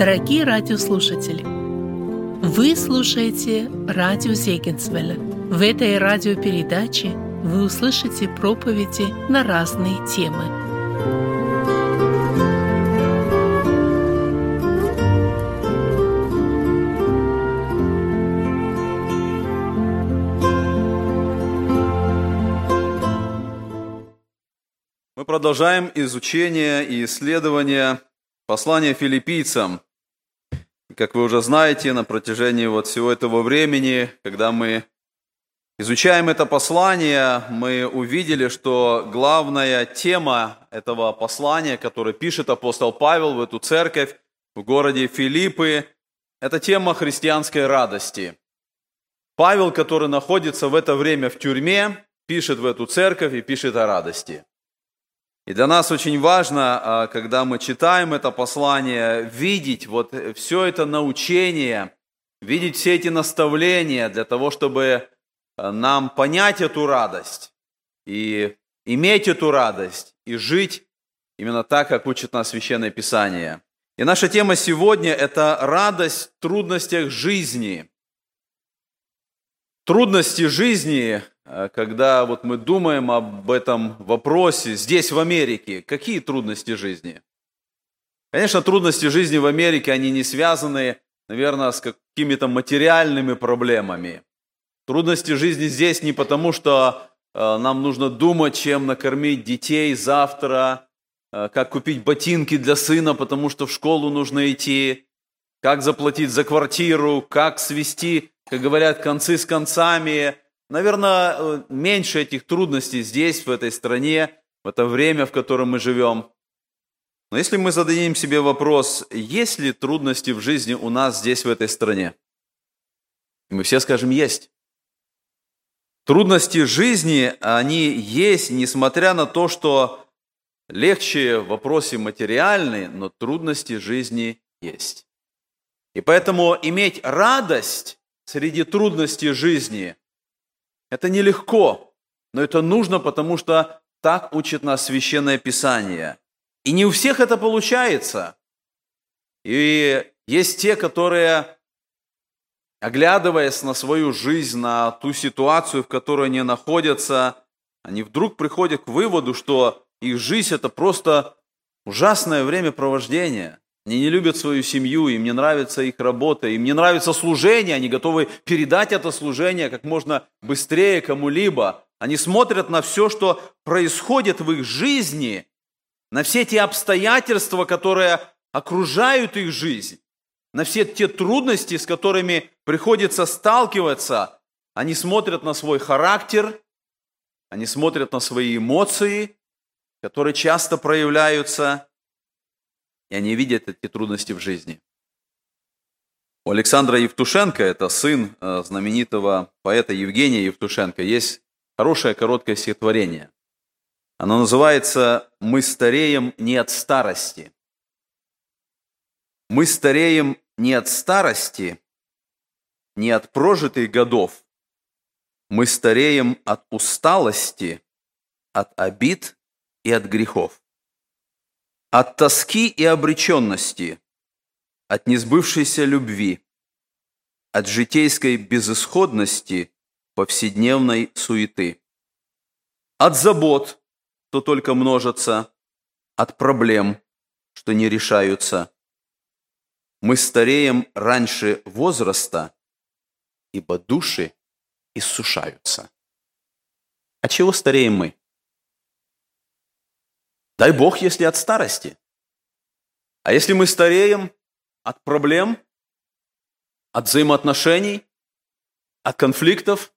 Дорогие радиослушатели, вы слушаете радио Зегенсвелля. В этой радиопередаче вы услышите проповеди на разные темы. Мы продолжаем изучение и исследование послания филиппийцам. Как вы уже знаете, на протяжении вот всего этого времени, когда мы изучаем это послание, мы увидели, что главная тема этого послания, которое пишет апостол Павел в эту церковь в городе Филиппы, это тема христианской радости. Павел, который находится в это время в тюрьме, пишет в эту церковь и пишет о радости – и для нас очень важно, а, когда мы читаем это послание, видеть вот все это научение, видеть все эти наставления для того, чтобы а, нам понять эту радость и иметь эту радость и жить именно так, как учит нас Священное Писание. И наша тема сегодня – это радость в трудностях жизни. Трудности жизни Э, когда вот мы думаем об этом вопросе здесь, в Америке, какие трудности жизни? Конечно, трудности жизни в Америке, они не связаны, наверное, с какими-то материальными проблемами. Трудности жизни здесь не потому, что э, нам нужно думать, чем накормить детей завтра, э, как купить ботинки для сына, потому что в школу нужно идти, как заплатить за квартиру, как свести, как говорят, концы с концами – Наверное, э, меньше этих трудностей здесь, в этой стране, в это время, в котором мы живем. Но если мы зададим себе вопрос, есть ли трудности в жизни у нас здесь, в этой стране? Мы все скажем, есть. Трудности жизни, они есть, несмотря на то, что легче в вопросе материальные, но трудности жизни есть. И поэтому иметь радость среди трудностей жизни – это нелегко, но это нужно, потому что так учит нас Священное Писание. И не у всех это получается. И есть те, которые, оглядываясь на свою жизнь, на ту ситуацию, в которой они находятся, они вдруг приходят к выводу, что их жизнь – это просто ужасное времяпровождение. Они не любят свою семью, им не нравится их работа, им не нравится служение, они готовы передать это служение как можно быстрее кому-либо. Они смотрят на все, что происходит в их жизни, на все те обстоятельства, которые окружают их жизнь, на все те трудности, с которыми приходится сталкиваться. Они смотрят на свой характер, они смотрят на свои эмоции, которые часто проявляются – и они видят эти трудности в жизни. У Александра Евтушенко, это сын э, знаменитого поэта Евгения Евтушенко, есть хорошее короткое стихотворение. Оно называется «Мы стареем не от старости». Мы стареем не от старости, не от прожитых годов. Мы стареем от усталости, от обид и от грехов. От тоски и обреченности, от несбывшейся любви, от житейской безысходности, повседневной суеты, от забот, что только множатся, от проблем, что не решаются. Мы стареем раньше возраста, ибо души иссушаются. А чего стареем мы? Дай Бог, если от старости. А если мы стареем от проблем, от взаимоотношений, от конфликтов,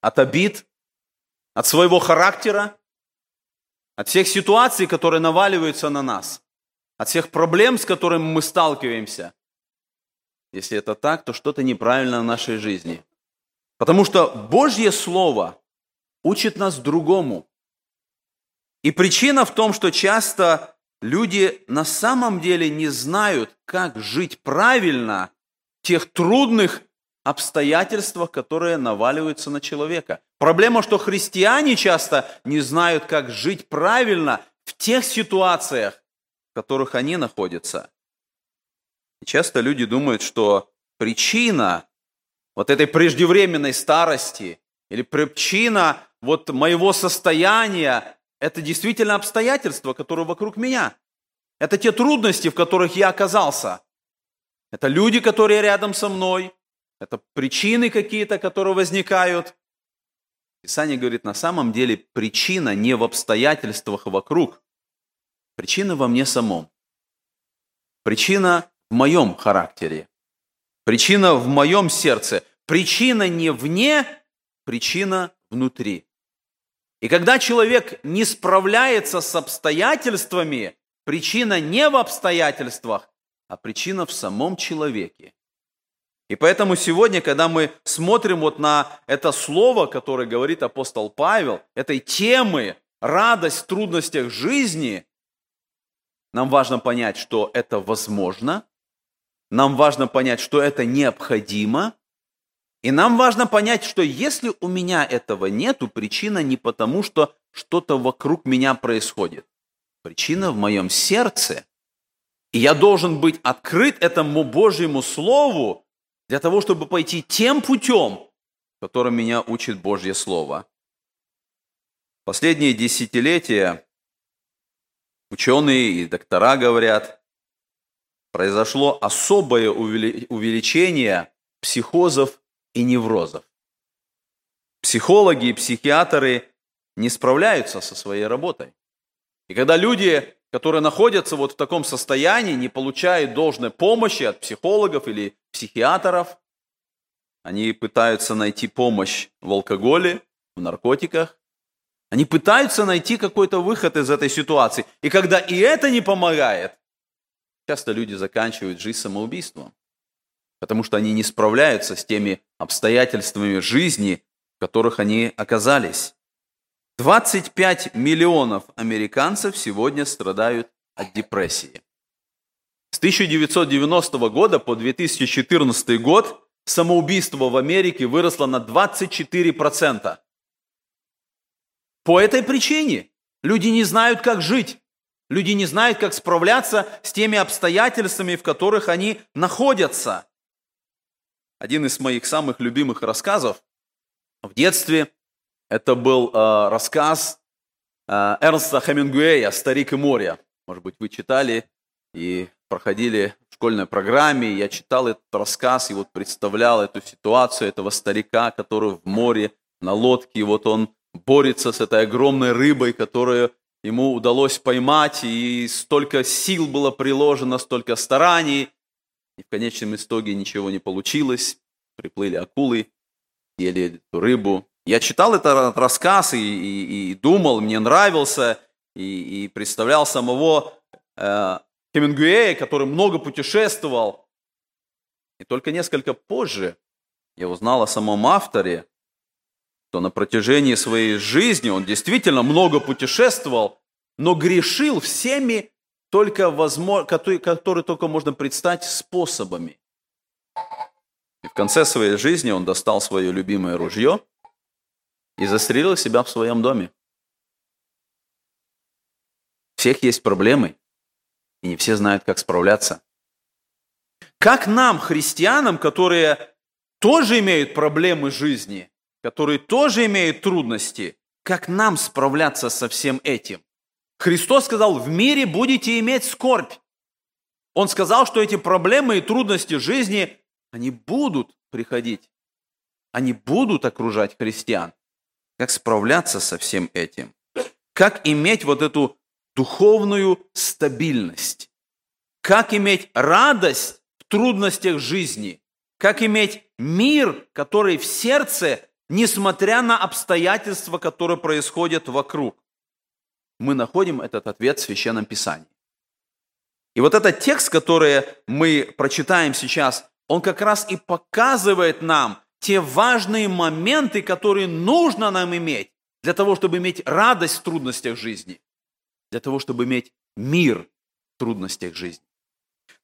от обид, от своего характера, от всех ситуаций, которые наваливаются на нас, от всех проблем, с которыми мы сталкиваемся. Если это так, то что-то неправильно в нашей жизни. Потому что Божье Слово учит нас другому – и причина в том, что часто люди на самом деле не знают, как жить правильно в тех трудных обстоятельствах, которые наваливаются на человека. Проблема, что христиане часто не знают, как жить правильно в тех ситуациях, в которых они находятся. Часто люди думают, что причина вот этой преждевременной старости или причина вот моего состояния – это действительно обстоятельства, которые вокруг меня. Это те трудности, в которых я оказался. Это люди, которые рядом со мной. Это причины какие-то, которые возникают. Писание говорит, на самом деле причина не в обстоятельствах вокруг. Причина во мне самом. Причина в моем характере. Причина в моем сердце. Причина не вне, причина внутри. И когда человек не справляется с обстоятельствами, причина не в обстоятельствах, а причина в самом человеке. И поэтому сегодня, когда мы смотрим вот на это слово, которое говорит апостол Павел, этой темы радость в трудностях жизни, нам важно понять, что это возможно, нам важно понять, что это необходимо, и нам важно понять, что если у меня этого нету, причина не потому, что что-то вокруг меня происходит. Причина в моем сердце. И я должен быть открыт этому Божьему Слову, для того, чтобы пойти тем путем, которым меня учит Божье Слово. Последние десятилетия ученые и доктора говорят, произошло особое увеличение психозов и неврозов. Психологи и психиатры не справляются со своей работой. И когда люди которые находятся вот в таком состоянии, не получают должной помощи от психологов или психиатров. Они пытаются найти помощь в алкоголе, в наркотиках. Они пытаются найти какой-то выход из этой ситуации. И когда и это не помогает, часто люди заканчивают жизнь самоубийством, потому что они не справляются с теми обстоятельствами жизни, в которых они оказались. 25 миллионов американцев сегодня страдают от депрессии. С 1990 года по 2014 год самоубийство в Америке выросло на 24%. По этой причине люди не знают, как жить. Люди не знают, как справляться с теми обстоятельствами, в которых они находятся. Один из моих самых любимых рассказов. В детстве это был э, рассказ э, Эрнста Хемингуэя «Старик и море». Может быть, вы читали и проходили в школьной программе. Я читал этот рассказ и вот представлял эту ситуацию этого старика, который в море на лодке. И вот он борется с этой огромной рыбой, которую ему удалось поймать. И столько сил было приложено, столько стараний. И в конечном итоге ничего не получилось. Приплыли акулы, ели эту рыбу. Я читал этот рассказ и, и, и думал, мне нравился, и, и представлял самого э, Хемингуэя, который много путешествовал. И только несколько позже я узнал о самом авторе, что на протяжении своей жизни он действительно много путешествовал, но грешил всеми только возможно, которые, которые только можно представить способами. И в конце своей жизни он достал свое любимое ружье и застрелил себя в своем доме. У всех есть проблемы, и не все знают, как справляться. Как нам, христианам, которые тоже имеют проблемы жизни, которые тоже имеют трудности, как нам справляться со всем этим? Христос сказал, в мире будете иметь скорбь. Он сказал, что эти проблемы и трудности жизни, они будут приходить. Они будут окружать христиан как справляться со всем этим, как иметь вот эту духовную стабильность, как иметь радость в трудностях жизни, как иметь мир, который в сердце, несмотря на обстоятельства, которые происходят вокруг. Мы находим этот ответ в Священном Писании. И вот этот текст, который мы прочитаем сейчас, он как раз и показывает нам, те важные моменты, которые нужно нам иметь для того, чтобы иметь радость в трудностях жизни, для того, чтобы иметь мир в трудностях жизни.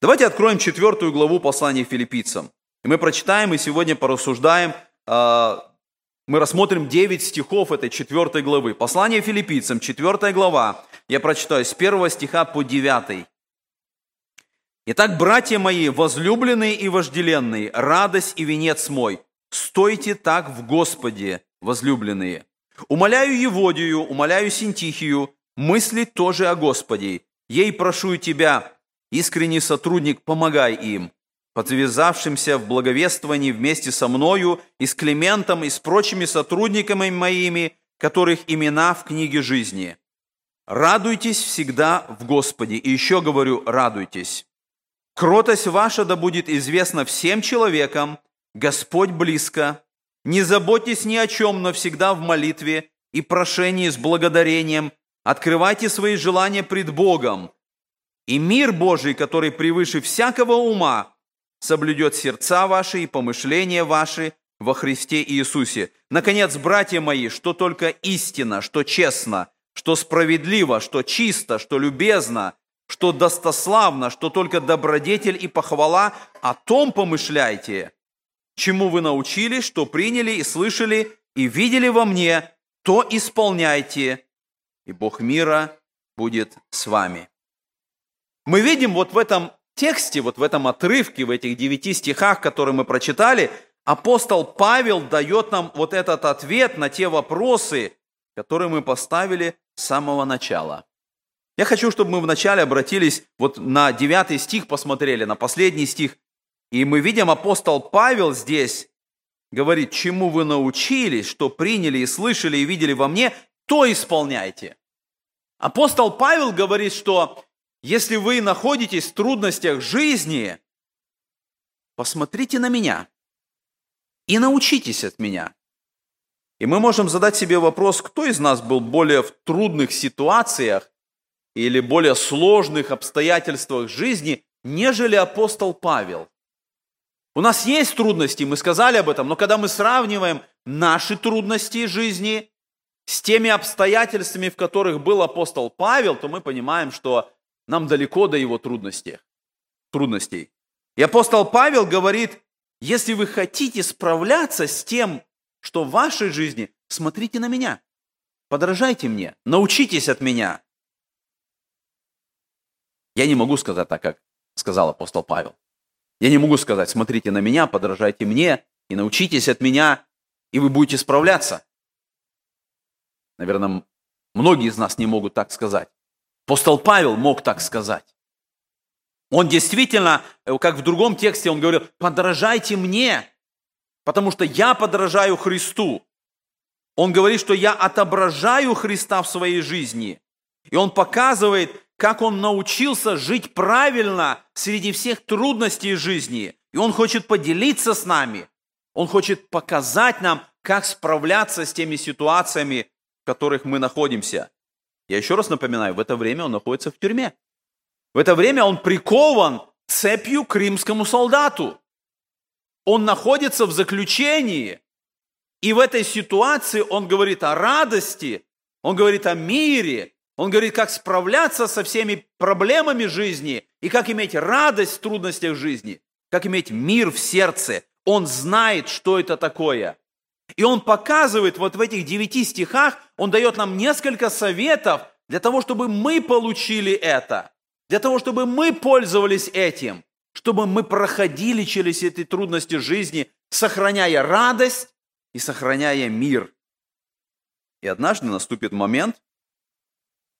Давайте откроем четвертую главу послания филиппийцам. И мы прочитаем и сегодня порассуждаем, а, мы рассмотрим 9 стихов этой четвертой главы. Послание филиппийцам, четвертая глава. Я прочитаю с первого стиха по 9. Итак, братья мои, возлюбленные и вожделенные, радость и венец мой, стойте так в Господе, возлюбленные. Умоляю Еводию, умоляю Синтихию, мыслить тоже о Господе. Ей прошу тебя, искренний сотрудник, помогай им, подвязавшимся в благовествовании вместе со мною и с Климентом и с прочими сотрудниками моими, которых имена в книге жизни. Радуйтесь всегда в Господе. И еще говорю, радуйтесь. Кротость ваша да будет известна всем человекам, Господь близко. Не заботьтесь ни о чем, но всегда в молитве и прошении с благодарением. Открывайте свои желания пред Богом. И мир Божий, который превыше всякого ума, соблюдет сердца ваши и помышления ваши во Христе Иисусе. Наконец, братья мои, что только истина, что честно, что справедливо, что чисто, что любезно, что достославно, что только добродетель и похвала, о том помышляйте, чему вы научились, что приняли и слышали, и видели во мне, то исполняйте, и Бог мира будет с вами. Мы видим вот в этом тексте, вот в этом отрывке, в этих девяти стихах, которые мы прочитали, апостол Павел дает нам вот этот ответ на те вопросы, которые мы поставили с самого начала. Я хочу, чтобы мы вначале обратились вот на девятый стих, посмотрели, на последний стих. И мы видим, апостол Павел здесь говорит, чему вы научились, что приняли и слышали и видели во мне, то исполняйте. Апостол Павел говорит, что если вы находитесь в трудностях жизни, посмотрите на меня и научитесь от меня. И мы можем задать себе вопрос, кто из нас был более в трудных ситуациях или более сложных обстоятельствах жизни, нежели апостол Павел. У нас есть трудности, мы сказали об этом, но когда мы сравниваем наши трудности жизни с теми обстоятельствами, в которых был апостол Павел, то мы понимаем, что нам далеко до его трудностей. трудностей. И апостол Павел говорит, если вы хотите справляться с тем, что в вашей жизни, смотрите на меня, подражайте мне, научитесь от меня. Я не могу сказать так, как сказал апостол Павел. Я не могу сказать, смотрите на меня, подражайте мне и научитесь от меня, и вы будете справляться. Наверное, многие из нас не могут так сказать. Апостол Павел мог так сказать. Он действительно, э, как в другом тексте, он говорил, подражайте мне, потому что я подражаю Христу. Он говорит, что я отображаю Христа в своей жизни. И он показывает, как он научился жить правильно среди всех трудностей жизни. И он хочет поделиться с нами. Он хочет показать нам, как справляться с теми ситуациями, в которых мы находимся. Я еще раз напоминаю, в это время он находится в тюрьме. В это время он прикован цепью к римскому солдату. Он находится в заключении. И в этой ситуации он говорит о радости, он говорит о мире, он говорит, как справляться со всеми проблемами жизни и как иметь радость в трудностях жизни, как иметь мир в сердце. Он знает, что это такое. И он показывает вот в этих девяти стихах, он дает нам несколько советов для того, чтобы мы получили это, для того, чтобы мы пользовались этим, чтобы мы проходили через эти трудности жизни, сохраняя радость и сохраняя мир. И однажды наступит момент,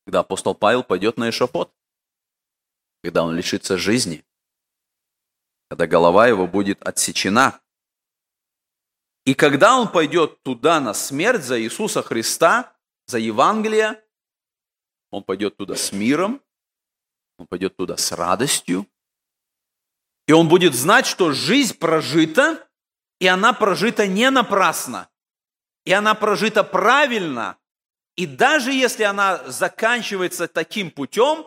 когда апостол Павел пойдет на эшафот, когда он лишится жизни, когда голова его будет отсечена – и когда он пойдет туда на смерть за Иисуса Христа, за Евангелие, он пойдет туда с миром, он пойдет туда с радостью, и он будет знать, что жизнь прожита, и она прожита не напрасно, и она прожита правильно, и даже если она заканчивается таким путем,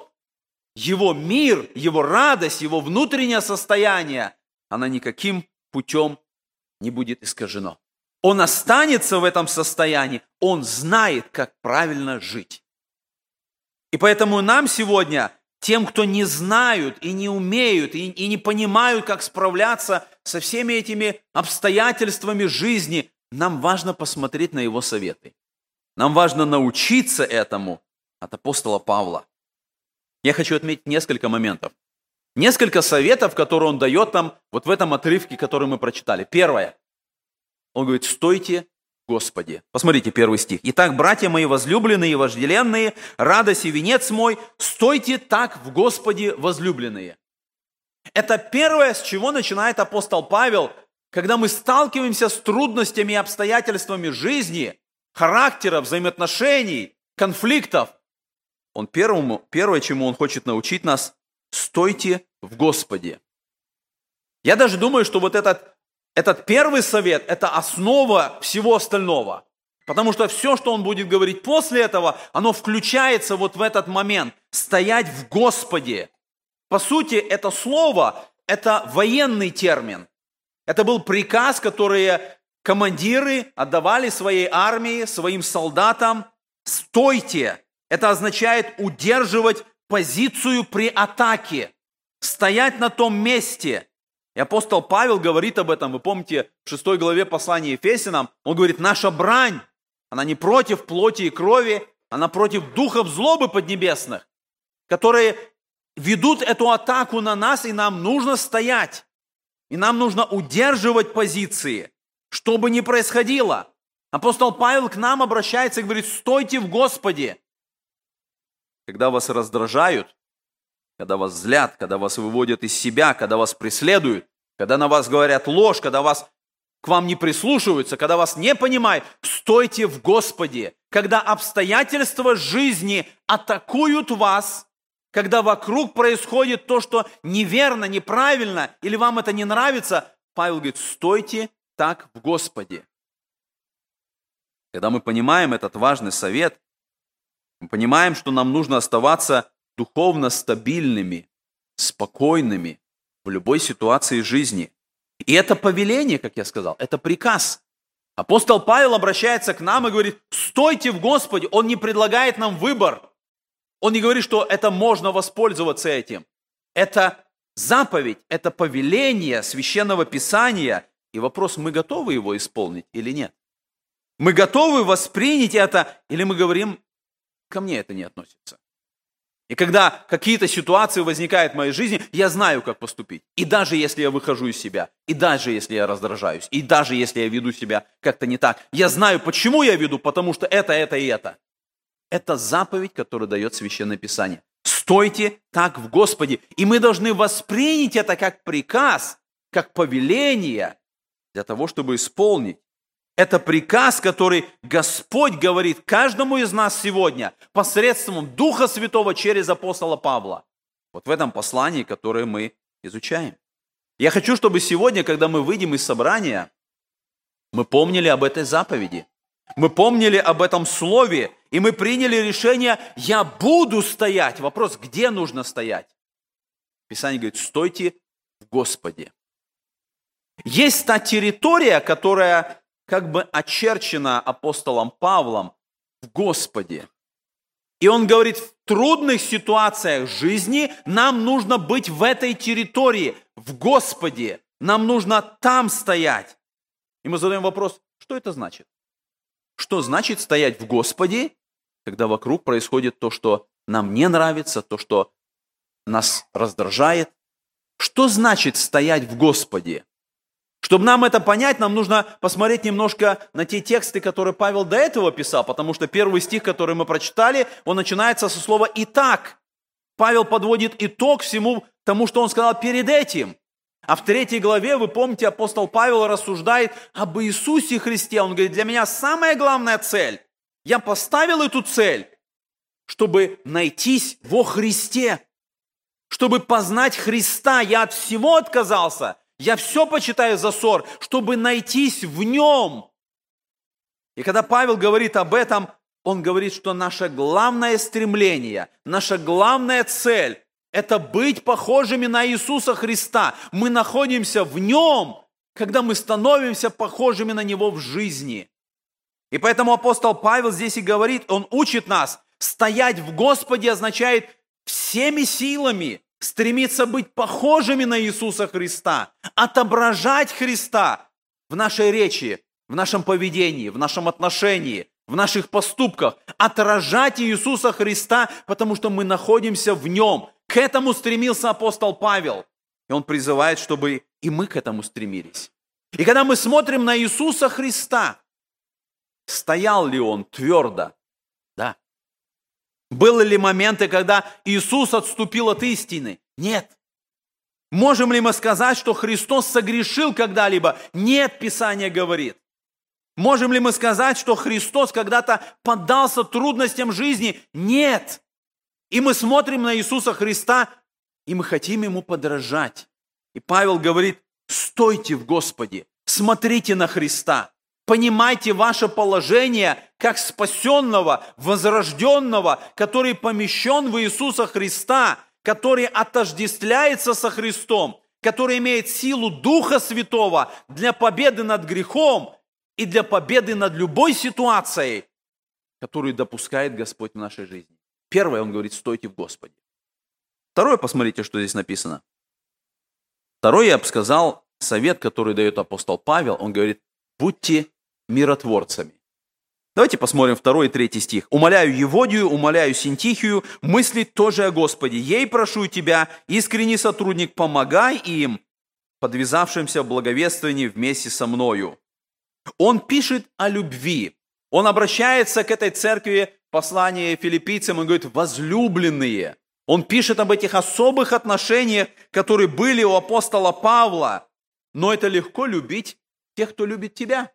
его мир, его радость, его внутреннее состояние, она никаким путем не будет искажено. Он останется в этом состоянии, он знает, как правильно жить. И поэтому нам сегодня, тем, кто не знают и не умеют, и, и не понимают, как справляться со всеми этими обстоятельствами жизни, нам важно посмотреть на его советы. Нам важно научиться этому от апостола Павла. Я хочу отметить несколько моментов. Несколько советов, которые он дает нам вот в этом отрывке, который мы прочитали. Первое. Он говорит, стойте Господи. Посмотрите первый стих. «Итак, братья мои возлюбленные и вожделенные, радость и венец мой, стойте так в Господе возлюбленные». Это первое, с чего начинает апостол Павел, когда мы сталкиваемся с трудностями и обстоятельствами жизни, характера, взаимоотношений, конфликтов. Он первому, первое, чему он хочет научить нас, стойте в Господе. Я даже думаю, что вот этот этот первый совет – это основа всего остального. Потому что все, что он будет говорить после этого, оно включается вот в этот момент. Стоять в Господе. По сути, это слово – это военный термин. Это был приказ, который командиры отдавали своей армии, своим солдатам. Стойте. Это означает удерживать позицию при атаке. Стоять на том месте – и апостол Павел говорит об этом, вы помните, в 6 главе послания Ефесинам, он говорит, наша брань, она не против плоти и крови, она против духов злобы поднебесных, которые ведут эту атаку на нас, и нам нужно стоять. И нам нужно удерживать позиции, что бы ни происходило. Апостол Павел к нам обращается и говорит, стойте в Господе. Когда вас раздражают, когда вас злят, когда вас выводят из себя, когда вас преследуют, когда на вас говорят ложь, когда вас к вам не прислушиваются, когда вас не понимают, стойте в Господе. Когда обстоятельства жизни атакуют вас, когда вокруг происходит то, что неверно, неправильно, или вам это не нравится, Павел говорит, стойте так в Господе. Когда мы понимаем этот важный совет, мы понимаем, что нам нужно оставаться духовно стабильными, спокойными в любой ситуации жизни. И это повеление, как я сказал, это приказ. Апостол Павел обращается к нам и говорит, стойте в Господе. Он не предлагает нам выбор. Он не говорит, что это можно воспользоваться этим. Это заповедь, это повеление священного писания. И вопрос, мы готовы его исполнить или нет? Мы готовы воспринять это, или мы говорим, ко мне это не относится. И когда какие-то ситуации возникают в моей жизни, я знаю, как поступить. И даже если я выхожу из себя, и даже если я раздражаюсь, и даже если я веду себя как-то не так, я знаю, почему я веду, потому что это, это и это. Это заповедь, которую дает Священное Писание. Стойте так в Господе. И мы должны воспринять это как приказ, как повеление для того, чтобы исполнить. Это приказ, который Господь говорит каждому из нас сегодня посредством Духа Святого через апостола Павла. Вот в этом послании, которое мы изучаем. Я хочу, чтобы сегодня, когда мы выйдем из собрания, мы помнили об этой заповеди. Мы помнили об этом слове, и мы приняли решение, я буду стоять. Вопрос, где нужно стоять? Писание говорит, стойте в Господе. Есть та территория, которая как бы очерчена апостолом Павлом в Господе. И он говорит, в трудных ситуациях жизни нам нужно быть в этой территории, в Господе. Нам нужно там стоять. И мы задаем вопрос, что это значит? Что значит стоять в Господе, когда вокруг происходит то, что нам не нравится, то, что нас раздражает? Что значит стоять в Господе? Чтобы нам это понять, нам нужно посмотреть немножко на те тексты, которые Павел до этого писал, потому что первый стих, который мы прочитали, он начинается со слова «итак». Павел подводит итог всему тому, что он сказал перед этим. А в третьей главе, вы помните, апостол Павел рассуждает об Иисусе Христе. Он говорит, для меня самая главная цель, я поставил эту цель, чтобы найтись во Христе, чтобы познать Христа. Я от всего отказался, я все почитаю за ссор, чтобы найтись в нем. И когда Павел говорит об этом, он говорит, что наше главное стремление, наша главная цель – это быть похожими на Иисуса Христа. Мы находимся в Нем, когда мы становимся похожими на Него в жизни. И поэтому апостол Павел здесь и говорит, он учит нас, стоять в Господе означает всеми силами, стремиться быть похожими на Иисуса Христа, отображать Христа в нашей речи, в нашем поведении, в нашем отношении, в наших поступках, отражать Иисуса Христа, потому что мы находимся в Нем. К этому стремился апостол Павел. И он призывает, чтобы и мы к этому стремились. И когда мы смотрим на Иисуса Христа, стоял ли он твердо? Были ли моменты, когда Иисус отступил от истины? Нет. Можем ли мы сказать, что Христос согрешил когда-либо? Нет, Писание говорит. Можем ли мы сказать, что Христос когда-то поддался трудностям жизни? Нет. И мы смотрим на Иисуса Христа, и мы хотим Ему подражать. И Павел говорит, стойте в Господе, смотрите на Христа, понимайте ваше положение как спасенного, возрожденного, который помещен в Иисуса Христа, который отождествляется со Христом, который имеет силу Духа Святого для победы над грехом и для победы над любой ситуацией, которую допускает Господь в нашей жизни. Первое, он говорит, стойте в Господе. Второе, посмотрите, что здесь написано. Второе, я бы сказал, совет, который дает апостол Павел, он говорит, будьте миротворцами. Давайте посмотрим второй и третий стих. «Умоляю Еводию, умоляю Синтихию, мыслить тоже о Господе. Ей прошу тебя, искренний сотрудник, помогай им, подвязавшимся в благовествовании вместе со мною». Он пишет о любви. Он обращается к этой церкви, послание филиппийцам, он говорит, возлюбленные. Он пишет об этих особых отношениях, которые были у апостола Павла. Но это легко любить тех, кто любит тебя.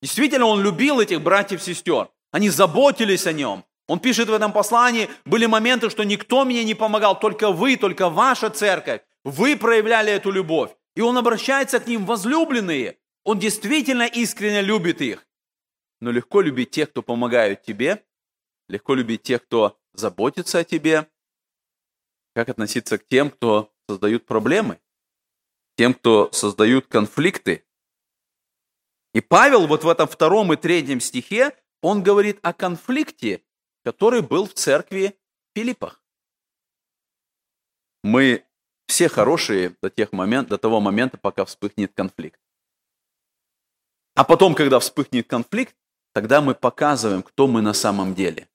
Действительно, он любил этих братьев и сестер. Они заботились о нем. Он пишет в этом послании, были моменты, что никто мне не помогал, только вы, только ваша церковь. Вы проявляли эту любовь. И он обращается к ним, возлюбленные. Он действительно искренне любит их. Но легко любить тех, кто помогают тебе, легко любить тех, кто заботится о тебе. Как относиться к тем, кто создают проблемы, тем, кто создают конфликты, и Павел вот в этом втором и третьем стихе, он говорит о конфликте, который был в церкви Филиппах. Мы все хорошие до, тех момент, до того момента, пока вспыхнет конфликт. А потом, когда вспыхнет конфликт, тогда мы показываем, кто мы на самом деле.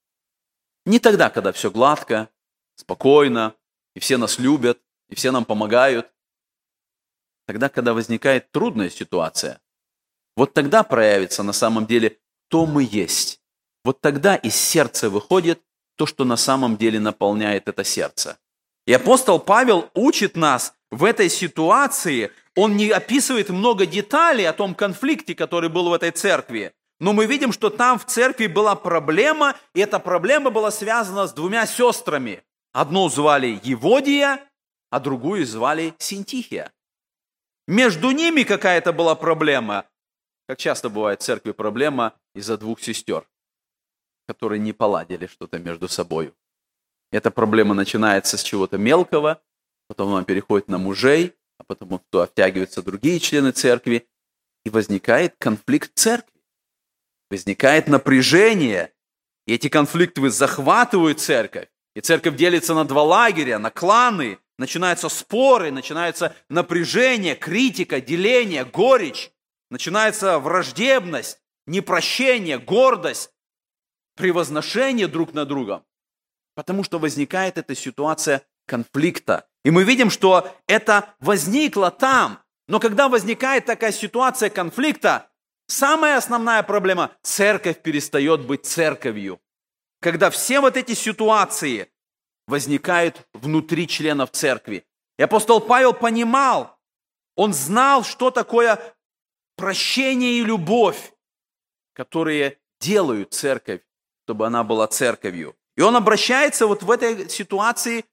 Не тогда, когда все гладко, спокойно, и все нас любят, и все нам помогают. Тогда, когда возникает трудная ситуация, вот тогда проявится на самом деле, кто мы есть. Вот тогда из сердца выходит то, что на самом деле наполняет это сердце. И апостол Павел учит нас в этой ситуации, он не описывает много деталей о том конфликте, который был в этой церкви, но мы видим, что там в церкви была проблема, и эта проблема была связана с двумя сестрами. Одну звали Еводия, а другую звали Синтихия. Между ними какая-то была проблема, как часто бывает в церкви проблема из-за двух сестер, которые не поладили что-то между собой. Эта проблема начинается с чего-то мелкого, потом она переходит на мужей, а потом туда втягиваются другие члены церкви, и возникает конфликт церкви. Возникает напряжение, и эти конфликты захватывают церковь. И церковь делится на два лагеря, на кланы, начинаются споры, начинается напряжение, критика, деление, горечь. Начинается враждебность, непрощение, гордость, превозношение друг на друга. Потому что возникает эта ситуация конфликта. И мы видим, что это возникло там. Но когда возникает такая ситуация конфликта, самая основная проблема – церковь перестает быть церковью. Когда все вот эти ситуации возникают внутри членов церкви. И апостол Павел понимал, он знал, что такое прощение и любовь, которые делают церковь, чтобы она была церковью. И он обращается вот в этой ситуации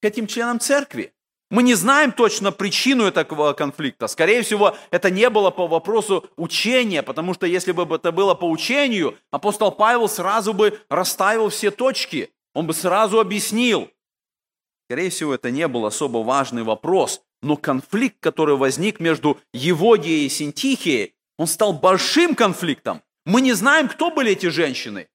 к этим членам церкви. Мы не знаем точно причину этого конфликта. Скорее всего, это не было по вопросу учения, потому что если бы это было по учению, апостол Павел сразу бы расставил все точки, он бы сразу объяснил. Скорее всего, это не был особо важный вопрос, но конфликт, который возник между Еводией и Синтихией, он стал большим конфликтом. Мы не знаем, кто были эти женщины.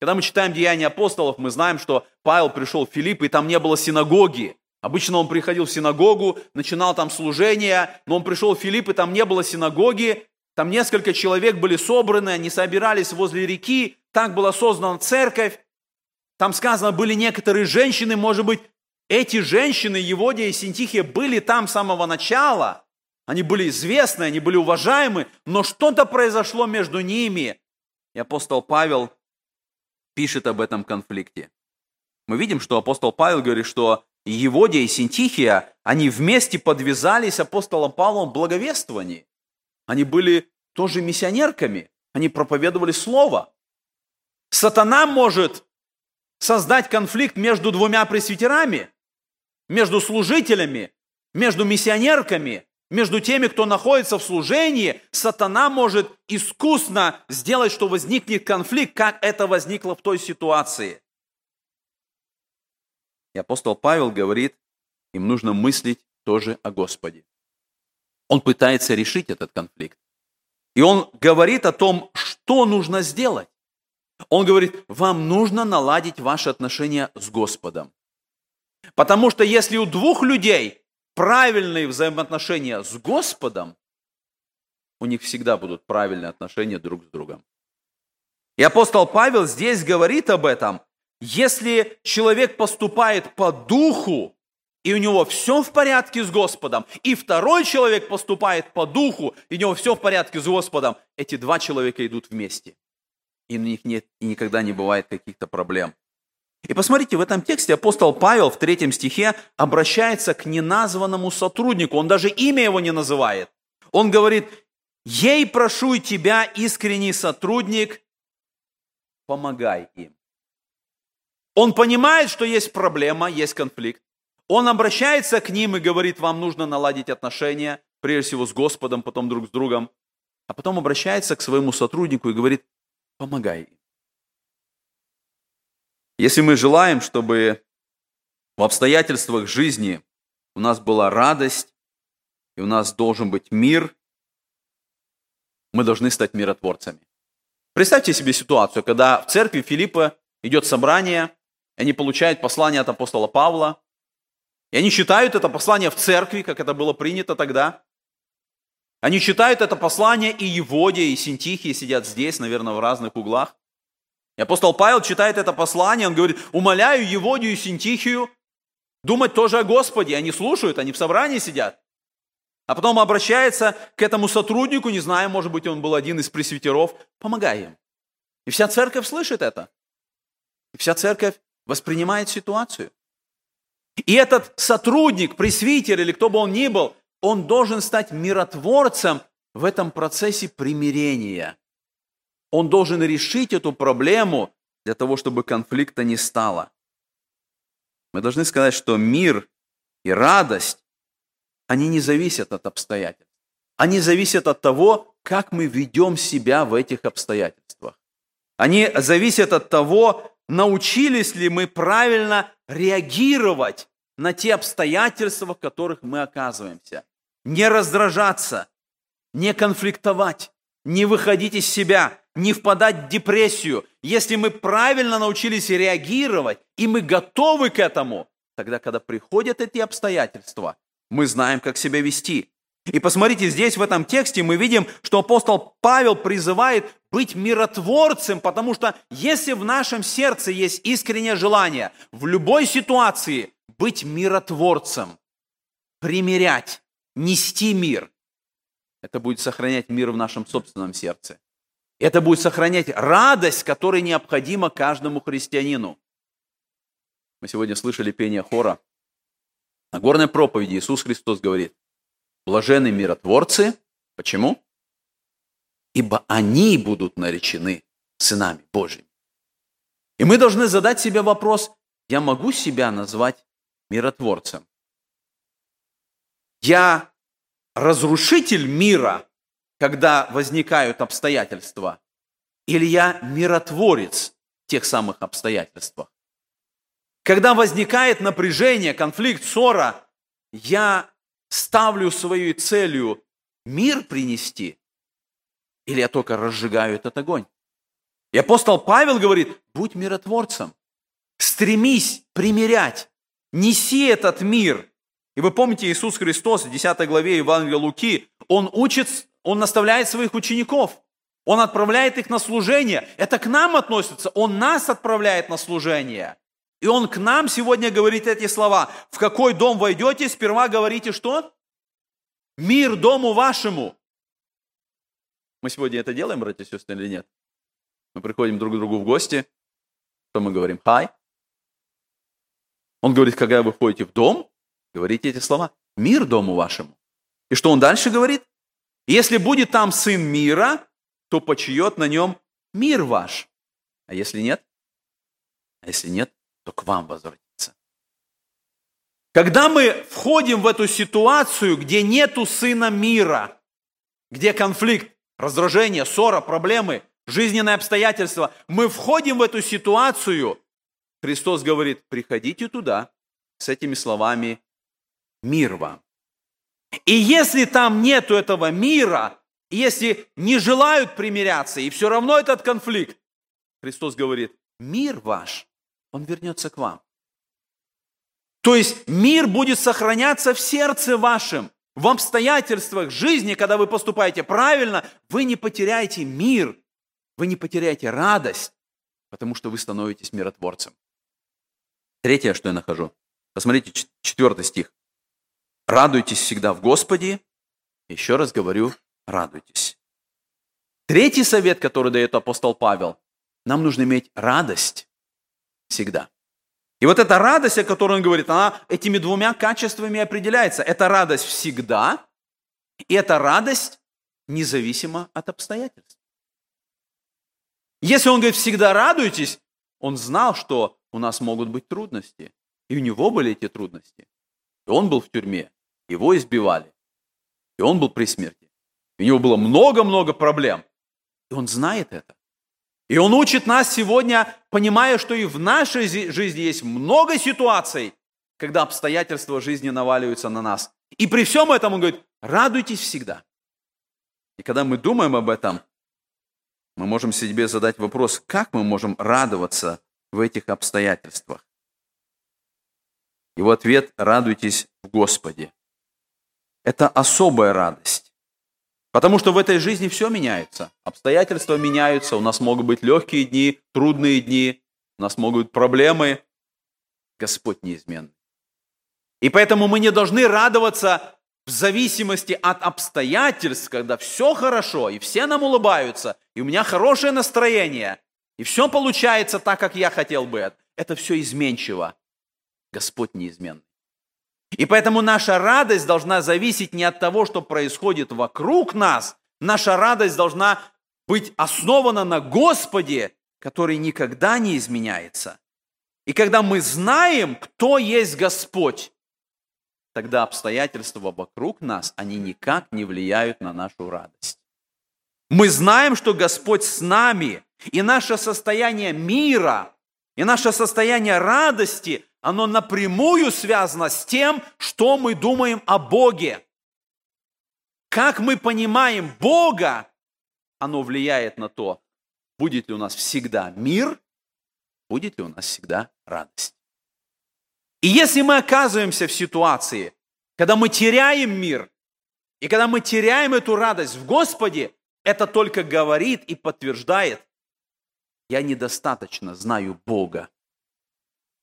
Когда мы читаем Деяния апостолов, мы знаем, что Павел пришел в Филипп, и там не было синагоги. Обычно он приходил в синагогу, начинал там служение, но он пришел в Филипп, и там не было синагоги. Там несколько человек были собраны, они собирались возле реки, так была создана церковь. Там сказано, были некоторые женщины, может быть, эти женщины, Еводия и Синтихия, были там с самого начала. Они были известны, они были уважаемы, но что-то произошло между ними. И апостол Павел пишет об этом конфликте. Мы видим, что апостол Павел говорит, что Еводия и Синтихия, они вместе подвязались апостолом Павлом в благовествовании. Они были тоже миссионерками, они проповедовали Слово. Сатана может создать конфликт между двумя пресвитерами, между служителями, между миссионерками, между теми, кто находится в служении, сатана может искусно сделать, что возникнет конфликт, как это возникло в той ситуации. И апостол Павел говорит, им нужно мыслить тоже о Господе. Он пытается решить этот конфликт. И он говорит о том, что нужно сделать. Он говорит, вам нужно наладить ваши отношения с Господом. Потому что если у двух людей правильные взаимоотношения с Господом, у них всегда будут правильные отношения друг с другом. И апостол Павел здесь говорит об этом. Если человек поступает по духу, и у него все в порядке с Господом, и второй человек поступает по духу, и у него все в порядке с Господом, эти два человека идут вместе. И у них нет, и никогда не бывает каких-то проблем. И посмотрите, в этом тексте апостол Павел в третьем стихе обращается к неназванному сотруднику. Он даже имя его не называет. Он говорит, «Ей прошу тебя, искренний сотрудник, помогай им». Он понимает, что есть проблема, есть конфликт. Он обращается к ним и говорит, вам нужно наладить отношения, прежде всего с Господом, потом друг с другом. А потом обращается к своему сотруднику и говорит, помогай им. Если мы желаем, чтобы в обстоятельствах жизни у нас была радость, и у нас должен быть мир, мы должны стать миротворцами. Представьте себе ситуацию, когда в церкви Филиппа идет собрание, и они получают послание от апостола Павла, и они читают это послание в церкви, как это было принято тогда. Они читают это послание, и Еводия, и Синтихия сидят здесь, наверное, в разных углах. И апостол Павел читает это послание, он говорит, умоляю Еводию и Синтихию думать тоже о Господе. Они слушают, они в собрании сидят. А потом обращается к этому сотруднику, не знаю, может быть, он был один из пресвитеров, помогай им. И вся церковь слышит это. И вся церковь воспринимает ситуацию. И этот сотрудник, пресвитер или кто бы он ни был, он должен стать миротворцем в этом процессе примирения. Он должен решить эту проблему для того, чтобы конфликта не стало. Мы должны сказать, что мир и радость, они не зависят от обстоятельств. Они зависят от того, как мы ведем себя в этих обстоятельствах. Они зависят от того, научились ли мы правильно реагировать на те обстоятельства, в которых мы оказываемся. Не раздражаться, не конфликтовать, не выходить из себя, не впадать в депрессию. Если мы правильно научились реагировать, и мы готовы к этому, тогда, когда приходят эти обстоятельства, мы знаем, как себя вести. И посмотрите, здесь в этом тексте мы видим, что апостол Павел призывает быть миротворцем, потому что если в нашем сердце есть искреннее желание в любой ситуации быть миротворцем, примирять, нести мир, это будет сохранять мир в нашем собственном сердце. Это будет сохранять радость, которая необходима каждому христианину. Мы сегодня слышали пение хора. На горной проповеди Иисус Христос говорит, блажены миротворцы. Почему? Ибо они будут наречены сынами Божьими. И мы должны задать себе вопрос, я могу себя назвать миротворцем? Я разрушитель мира, когда возникают обстоятельства, или я миротворец в тех самых обстоятельствах. Когда возникает напряжение, конфликт, ссора, я ставлю своей целью мир принести, или я только разжигаю этот огонь. И апостол Павел говорит, будь миротворцем, стремись примирять, неси этот мир. И вы помните, Иисус Христос в 10 главе Евангелия Луки, Он учит он наставляет своих учеников. Он отправляет их на служение. Это к нам относится. Он нас отправляет на служение. И он к нам сегодня говорит эти слова. В какой дом войдете, сперва говорите что? Мир дому вашему. Мы сегодня это делаем, братья и сестры, или нет? Мы приходим друг к другу в гости, что мы говорим? Хай. Он говорит, когда вы входите в дом, говорите эти слова. Мир дому вашему. И что он дальше говорит? Если будет там сын мира, то почиет на нем мир ваш. А если нет? А если нет, то к вам возвратится. Когда мы входим в эту ситуацию, где нету сына мира, где конфликт, раздражение, ссора, проблемы, жизненные обстоятельства, мы входим в эту ситуацию, Христос говорит, приходите туда с этими словами «Мир вам». И если там нету этого мира, если не желают примиряться, и все равно этот конфликт, Христос говорит, мир ваш он вернется к вам. То есть мир будет сохраняться в сердце вашем, в обстоятельствах жизни, когда вы поступаете правильно, вы не потеряете мир, вы не потеряете радость, потому что вы становитесь миротворцем. Третье, что я нахожу. Посмотрите, четвертый стих. Радуйтесь всегда в Господе. Еще раз говорю, радуйтесь. Третий совет, который дает апостол Павел. Нам нужно иметь радость всегда. И вот эта радость, о которой он говорит, она этими двумя качествами определяется. Это радость всегда, и эта радость независимо от обстоятельств. Если он говорит «всегда радуйтесь», он знал, что у нас могут быть трудности. И у него были эти трудности. И он был в тюрьме, его избивали. И он был при смерти. У него было много-много проблем. И он знает это. И Он учит нас сегодня, понимая, что и в нашей жизни есть много ситуаций, когда обстоятельства жизни наваливаются на нас. И при всем этом Он говорит, радуйтесь всегда. И когда мы думаем об этом, мы можем себе задать вопрос, как мы можем радоваться в этих обстоятельствах. Его ответ – радуйтесь в Господе. Это особая радость. Потому что в этой жизни все меняется. Обстоятельства меняются, у нас могут быть легкие дни, трудные дни, у нас могут быть проблемы. Господь неизменный. И поэтому мы не должны радоваться в зависимости от обстоятельств, когда все хорошо, и все нам улыбаются, и у меня хорошее настроение, и все получается так, как я хотел бы. Это все изменчиво. Господь неизменный. И поэтому наша радость должна зависеть не от того, что происходит вокруг нас. Наша радость должна быть основана на Господе, который никогда не изменяется. И когда мы знаем, кто есть Господь, тогда обстоятельства вокруг нас, они никак не влияют на нашу радость. Мы знаем, что Господь с нами, и наше состояние мира, и наше состояние радости, оно напрямую связано с тем, что мы думаем о Боге. Как мы понимаем Бога, оно влияет на то, будет ли у нас всегда мир, будет ли у нас всегда радость. И если мы оказываемся в ситуации, когда мы теряем мир, и когда мы теряем эту радость в Господе, это только говорит и подтверждает, я недостаточно знаю Бога.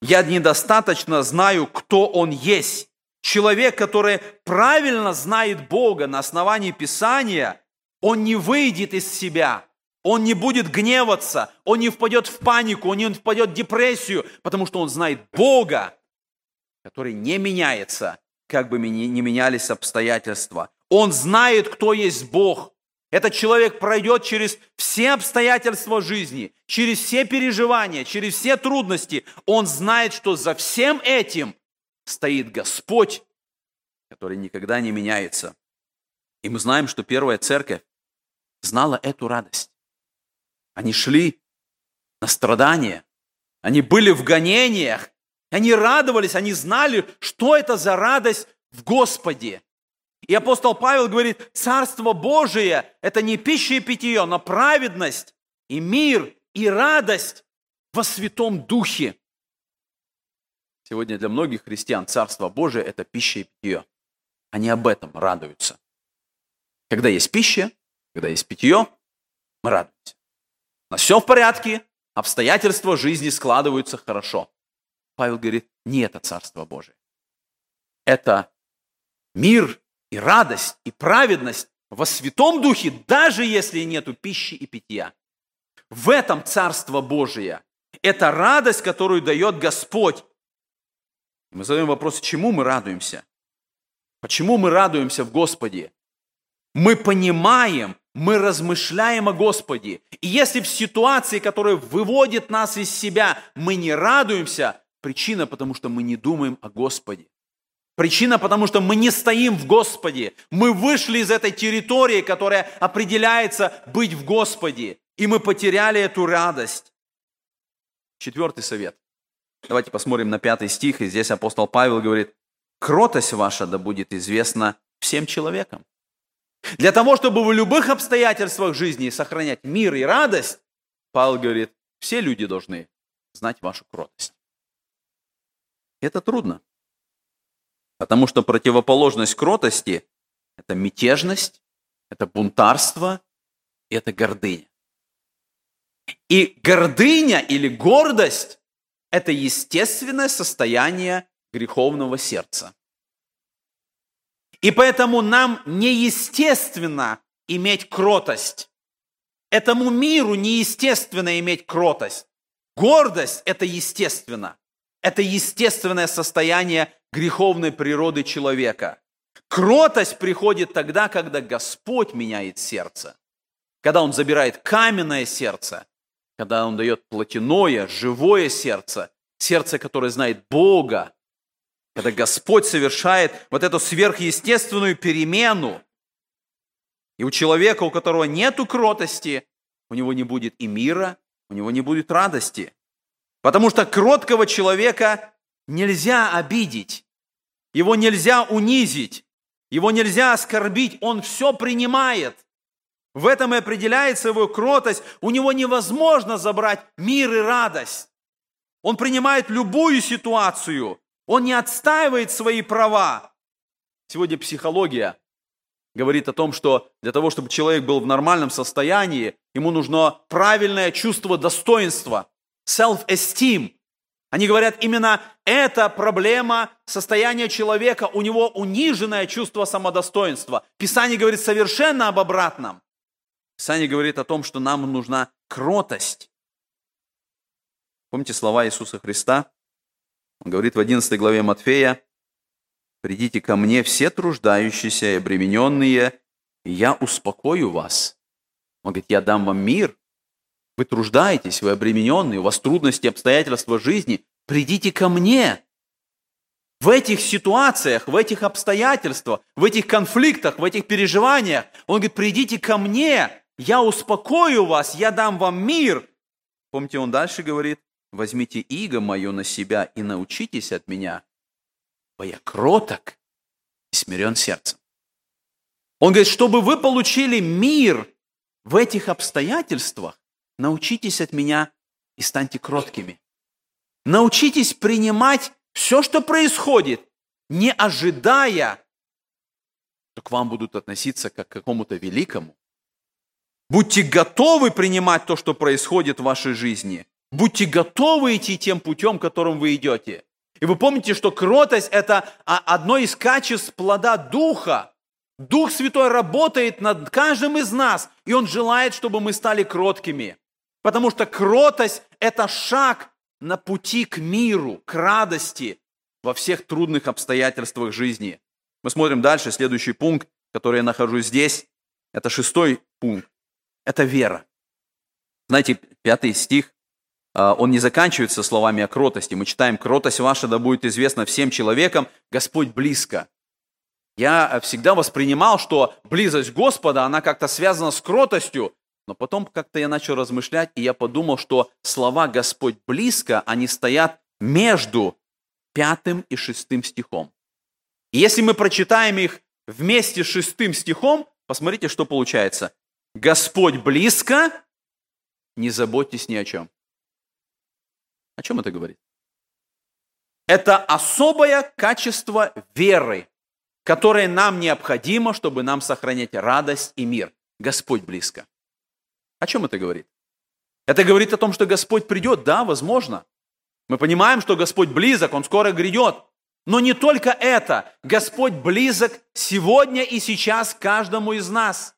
Я недостаточно знаю, кто Он есть. Человек, который правильно знает Бога на основании Писания, он не выйдет из себя, он не будет гневаться, он не впадет в панику, он не впадет в депрессию, потому что он знает Бога, который не меняется, как бы ни менялись обстоятельства. Он знает, кто есть Бог. Этот человек пройдет через все обстоятельства жизни, через все переживания, через все трудности. Он знает, что за всем этим стоит Господь, который никогда не меняется. И мы знаем, что первая церковь знала эту радость. Они шли на страдания, они были в гонениях, они радовались, они знали, что это за радость в Господе. И апостол Павел говорит, Царство Божие – это не пища и питье, но праведность и мир и радость во Святом Духе. Сегодня для многих христиан Царство Божие – это пища и питье. Они об этом радуются. Когда есть пища, когда есть питье, мы радуемся. У нас все в порядке, обстоятельства жизни складываются хорошо. Павел говорит, не это Царство Божие. Это мир и радость и праведность во Святом Духе, даже если нету пищи и питья. В этом Царство Божие. Это радость, которую дает Господь. Мы задаем вопрос, чему мы радуемся? Почему мы радуемся в Господе? Мы понимаем, мы размышляем о Господе. И если в ситуации, которая выводит нас из себя, мы не радуемся, причина, потому что мы не думаем о Господе. Причина, потому что мы не стоим в Господе. Мы вышли из этой территории, которая определяется быть в Господе. И мы потеряли эту радость. Четвертый совет. Давайте посмотрим на пятый стих. И здесь апостол Павел говорит, кротость ваша да будет известна всем человекам. Для того, чтобы в любых обстоятельствах жизни сохранять мир и радость, Павел говорит, все люди должны знать вашу кротость. Это трудно. Потому что противоположность кротости – это мятежность, это бунтарство, это гордыня. И гордыня или гордость – это естественное состояние греховного сердца. И поэтому нам неестественно иметь кротость. Этому миру неестественно иметь кротость. Гордость – это естественно. Это естественное состояние греховной природы человека. Кротость приходит тогда, когда Господь меняет сердце. Когда Он забирает каменное сердце, когда Он дает плотяное, живое сердце, сердце, которое знает Бога, когда Господь совершает вот эту сверхъестественную перемену. И у человека, у которого нет кротости, у него не будет и мира, у него не будет радости. Потому что кроткого человека нельзя обидеть, его нельзя унизить, его нельзя оскорбить, он все принимает. В этом и определяется его кротость. У него невозможно забрать мир и радость. Он принимает любую ситуацию. Он не отстаивает свои права. Сегодня психология говорит о том, что для того, чтобы человек был в нормальном состоянии, ему нужно правильное чувство достоинства, self-esteem, они говорят, именно эта проблема состояния человека, у него униженное чувство самодостоинства. Писание говорит совершенно об обратном. Писание говорит о том, что нам нужна кротость. Помните слова Иисуса Христа? Он говорит в 11 главе Матфея, «Придите ко мне все труждающиеся и обремененные, и я успокою вас». Он говорит, я дам вам мир, вы труждаетесь, вы обремененные, у вас трудности, обстоятельства жизни, придите ко мне. В этих ситуациях, в этих обстоятельствах, в этих конфликтах, в этих переживаниях, он говорит, придите ко мне, я успокою вас, я дам вам мир. Помните, он дальше говорит, возьмите иго мое на себя и научитесь от меня, бо я кроток и смирен сердцем. Он говорит, чтобы вы получили мир в этих обстоятельствах, научитесь от меня и станьте кроткими. Научитесь принимать все, что происходит, не ожидая, что к вам будут относиться как к какому-то великому. Будьте готовы принимать то, что происходит в вашей жизни. Будьте готовы идти тем путем, которым вы идете. И вы помните, что кротость – это одно из качеств плода Духа. Дух Святой работает над каждым из нас, и Он желает, чтобы мы стали кроткими. Потому что кротость – это шаг на пути к миру, к радости во всех трудных обстоятельствах жизни. Мы смотрим дальше, следующий пункт, который я нахожу здесь. Это шестой пункт. Это вера. Знаете, пятый стих, а, он не заканчивается словами о кротости. Мы читаем, кротость ваша да будет известна всем человекам, Господь близко. Я всегда воспринимал, что близость Господа, она как-то связана с кротостью, но потом как-то я начал размышлять, и я подумал, что слова «Господь близко», они стоят между пятым и шестым стихом. И если мы прочитаем их вместе с шестым стихом, посмотрите, что получается. Господь близко, не заботьтесь ни о чем. О чем это говорит? Это особое качество веры, которое нам необходимо, чтобы нам сохранять радость и мир. Господь близко. О чем это говорит? Это говорит о том, что Господь придет, да, возможно. Мы понимаем, что Господь близок, Он скоро грядет. Но не только это. Господь близок сегодня и сейчас каждому из нас.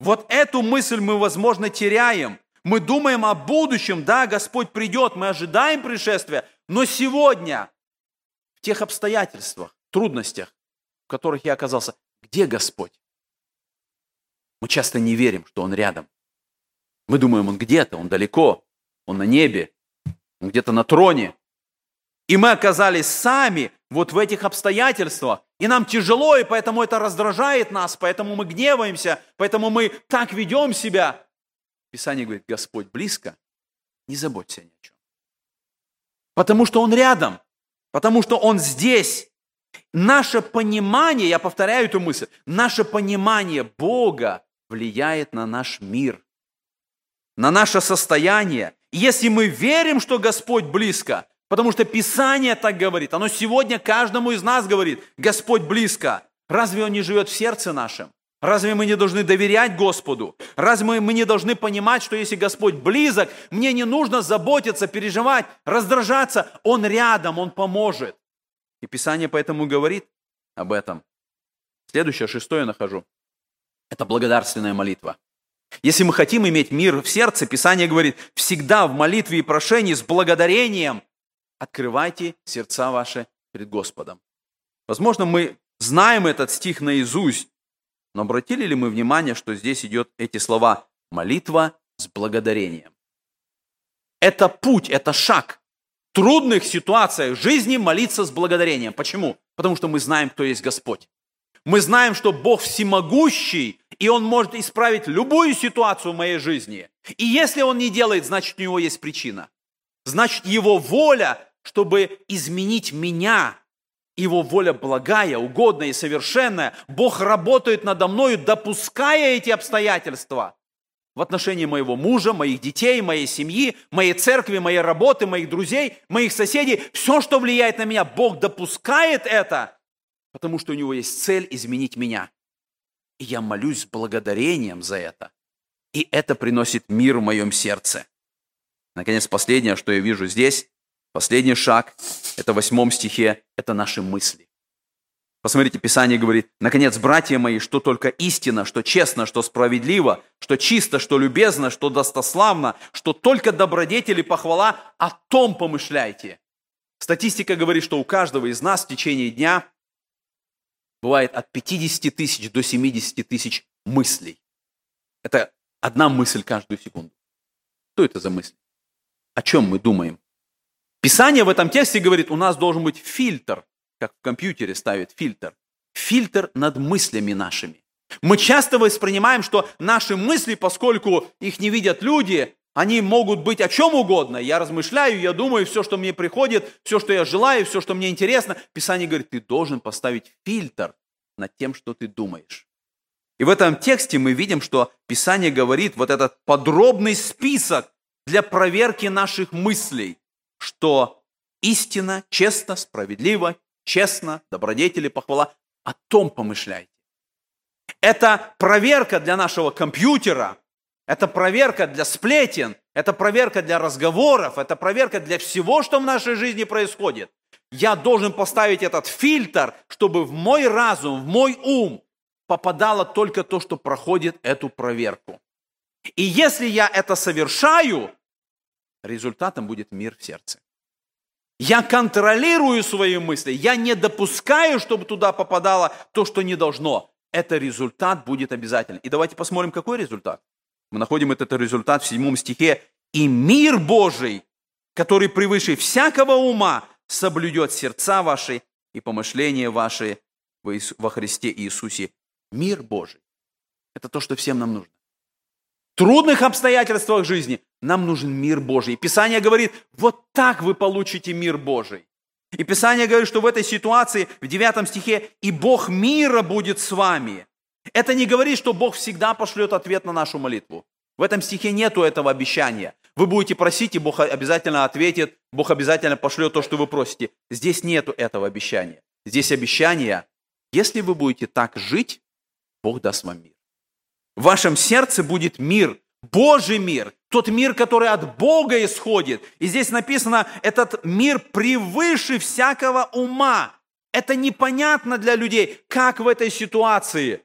Вот эту мысль мы, возможно, теряем. Мы думаем о будущем, да, Господь придет, мы ожидаем пришествия, но сегодня, в тех обстоятельствах, трудностях, в которых я оказался, где Господь? Мы часто не верим, что Он рядом. Мы думаем, Он где-то, Он далеко, Он на небе, Он где-то на троне. И мы оказались сами вот в этих обстоятельствах. И нам тяжело, и поэтому это раздражает нас, поэтому мы гневаемся, поэтому мы так ведем себя. Писание говорит, Господь близко, не заботься ни о чем. Потому что Он рядом, потому что Он здесь. Наше понимание, я повторяю эту мысль, наше понимание Бога влияет на наш мир, на наше состояние. если мы верим, что Господь близко, потому что Писание так говорит, оно сегодня каждому из нас говорит, Господь близко, разве Он не живет в сердце нашем? Разве мы не должны доверять Господу? Разве мы не должны понимать, что если Господь близок, мне не нужно заботиться, переживать, раздражаться, Он рядом, Он поможет. И Писание поэтому говорит об этом. Следующее, шестое нахожу. Это благодарственная молитва. Если мы хотим иметь мир в сердце, Писание говорит, всегда в молитве и прошении с благодарением открывайте сердца ваши перед Господом. Возможно, мы знаем этот стих наизусть, но обратили ли мы внимание, что здесь идет эти слова «молитва с благодарением»? Это путь, это шаг. В трудных ситуациях жизни молиться с благодарением. Почему? Потому что мы знаем, кто есть Господь. Мы знаем, что Бог всемогущий, и Он может исправить любую ситуацию в моей жизни. И если Он не делает, значит, у Него есть причина. Значит, Его воля, чтобы изменить меня, его воля благая, угодная и совершенная. Бог работает надо мною, допуская эти обстоятельства в отношении моего мужа, моих детей, моей семьи, моей церкви, моей работы, моих друзей, моих соседей. Все, что влияет на меня, Бог допускает это, потому что у него есть цель изменить меня. И я молюсь с благодарением за это. И это приносит мир в моем сердце. Наконец, последнее, что я вижу здесь, Последний шаг, это в восьмом стихе, это наши мысли. Посмотрите, Писание говорит, «Наконец, братья мои, что только истина, что честно, что справедливо, что чисто, что любезно, что достославно, что только добродетель и похвала, о том помышляйте». Статистика говорит, что у каждого из нас в течение дня бывает от 50 тысяч до 70 тысяч мыслей. Это одна мысль каждую секунду. Что это за мысль? О чем мы думаем? Писание в этом тексте говорит, у нас должен быть фильтр, как в компьютере ставит фильтр. Фильтр над мыслями нашими. Мы часто воспринимаем, что наши мысли, поскольку их не видят люди, они могут быть о чем угодно. Я размышляю, я думаю, все, что мне приходит, все, что я желаю, все, что мне интересно. Писание говорит, ты должен поставить фильтр над тем, что ты думаешь. И в этом тексте мы видим, что Писание говорит вот этот подробный список для проверки наших мыслей что истина, честно, справедливо, честно, добродетели, похвала, о том помышляйте. Это проверка для нашего компьютера, это проверка для сплетен, это проверка для разговоров, это проверка для всего, что в нашей жизни происходит. Я должен поставить этот фильтр, чтобы в мой разум, в мой ум попадало только то, что проходит эту проверку. И если я это совершаю, результатом будет мир в сердце. Я контролирую свои мысли, я не допускаю, чтобы туда попадало то, что не должно. Это результат будет обязательно. И давайте посмотрим, какой результат. Мы находим этот результат в седьмом стихе. «И мир Божий, который превыше всякого ума, соблюдет сердца ваши и помышления ваши во Христе Иисусе». Мир Божий. Это то, что всем нам нужно трудных обстоятельствах жизни нам нужен мир Божий. И Писание говорит, вот так вы получите мир Божий. И Писание говорит, что в этой ситуации, в 9 стихе, и Бог мира будет с вами. Это не говорит, что Бог всегда пошлет ответ на нашу молитву. В этом стихе нету этого обещания. Вы будете просить, и Бог обязательно ответит, Бог обязательно пошлет то, что вы просите. Здесь нету этого обещания. Здесь обещание, если вы будете так жить, Бог даст вам мир. В вашем сердце будет мир, Божий мир, тот мир, который от Бога исходит. И здесь написано, этот мир превыше всякого ума. Это непонятно для людей, как в этой ситуации,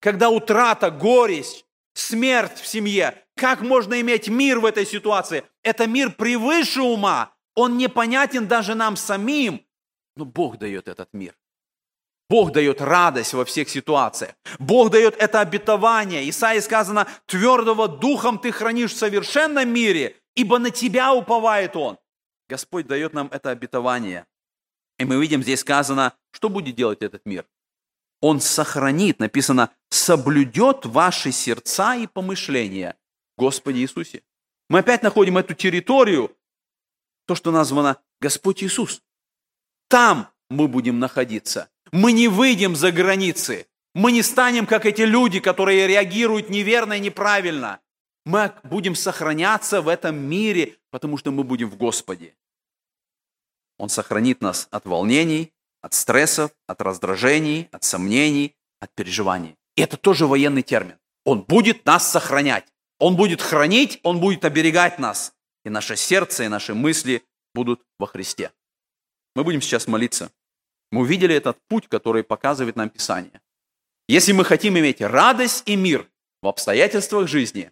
когда утрата, горесть, смерть в семье, как можно иметь мир в этой ситуации? Это мир превыше ума. Он непонятен даже нам самим. Но Бог дает этот мир. Бог дает радость во всех ситуациях. Бог дает это обетование. Исаии сказано, твердого духом ты хранишь в совершенном мире, ибо на тебя уповает Он. Господь дает нам это обетование. И мы видим, здесь сказано, что будет делать этот мир. Он сохранит, написано, соблюдет ваши сердца и помышления, Господи Иисусе. Мы опять находим эту территорию, то, что названо Господь Иисус. Там мы будем находиться. Мы не выйдем за границы. Мы не станем, как эти люди, которые реагируют неверно и неправильно. Мы будем сохраняться в этом мире, потому что мы будем в Господе. Он сохранит нас от волнений, от стрессов, от раздражений, от сомнений, от переживаний. И это тоже военный термин. Он будет нас сохранять. Он будет хранить, Он будет оберегать нас. И наше сердце, и наши мысли будут во Христе. Мы будем сейчас молиться. Мы увидели этот путь, который показывает нам Писание. Если мы хотим иметь радость и мир в обстоятельствах жизни,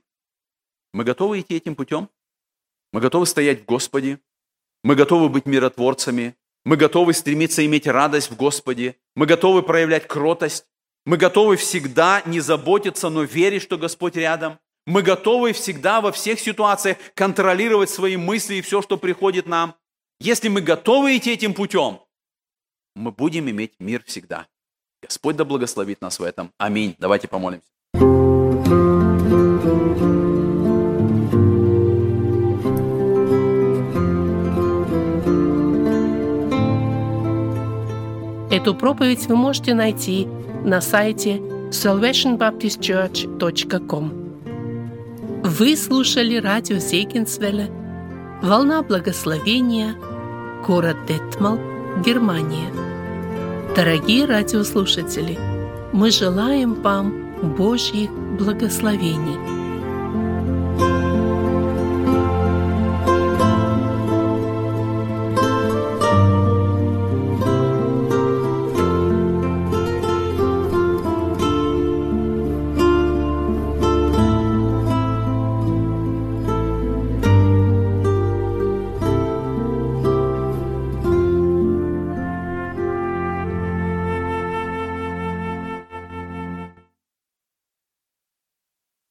мы готовы идти этим путем? Мы готовы стоять в Господе? Мы готовы быть миротворцами? Мы готовы стремиться иметь радость в Господе? Мы готовы проявлять кротость? Мы готовы всегда не заботиться, но верить, что Господь рядом? Мы готовы всегда во всех ситуациях контролировать свои мысли и все, что приходит нам? Если мы готовы идти этим путем, мы будем иметь мир всегда. Господь да благословит нас в этом. Аминь. Давайте помолимся. Эту проповедь вы можете найти на сайте salvationbaptistchurch.com. Вы слушали радио Зейгенсвелля «Волна благословения», город Детмал, Германия. Дорогие радиослушатели, мы желаем вам Божьих благословений –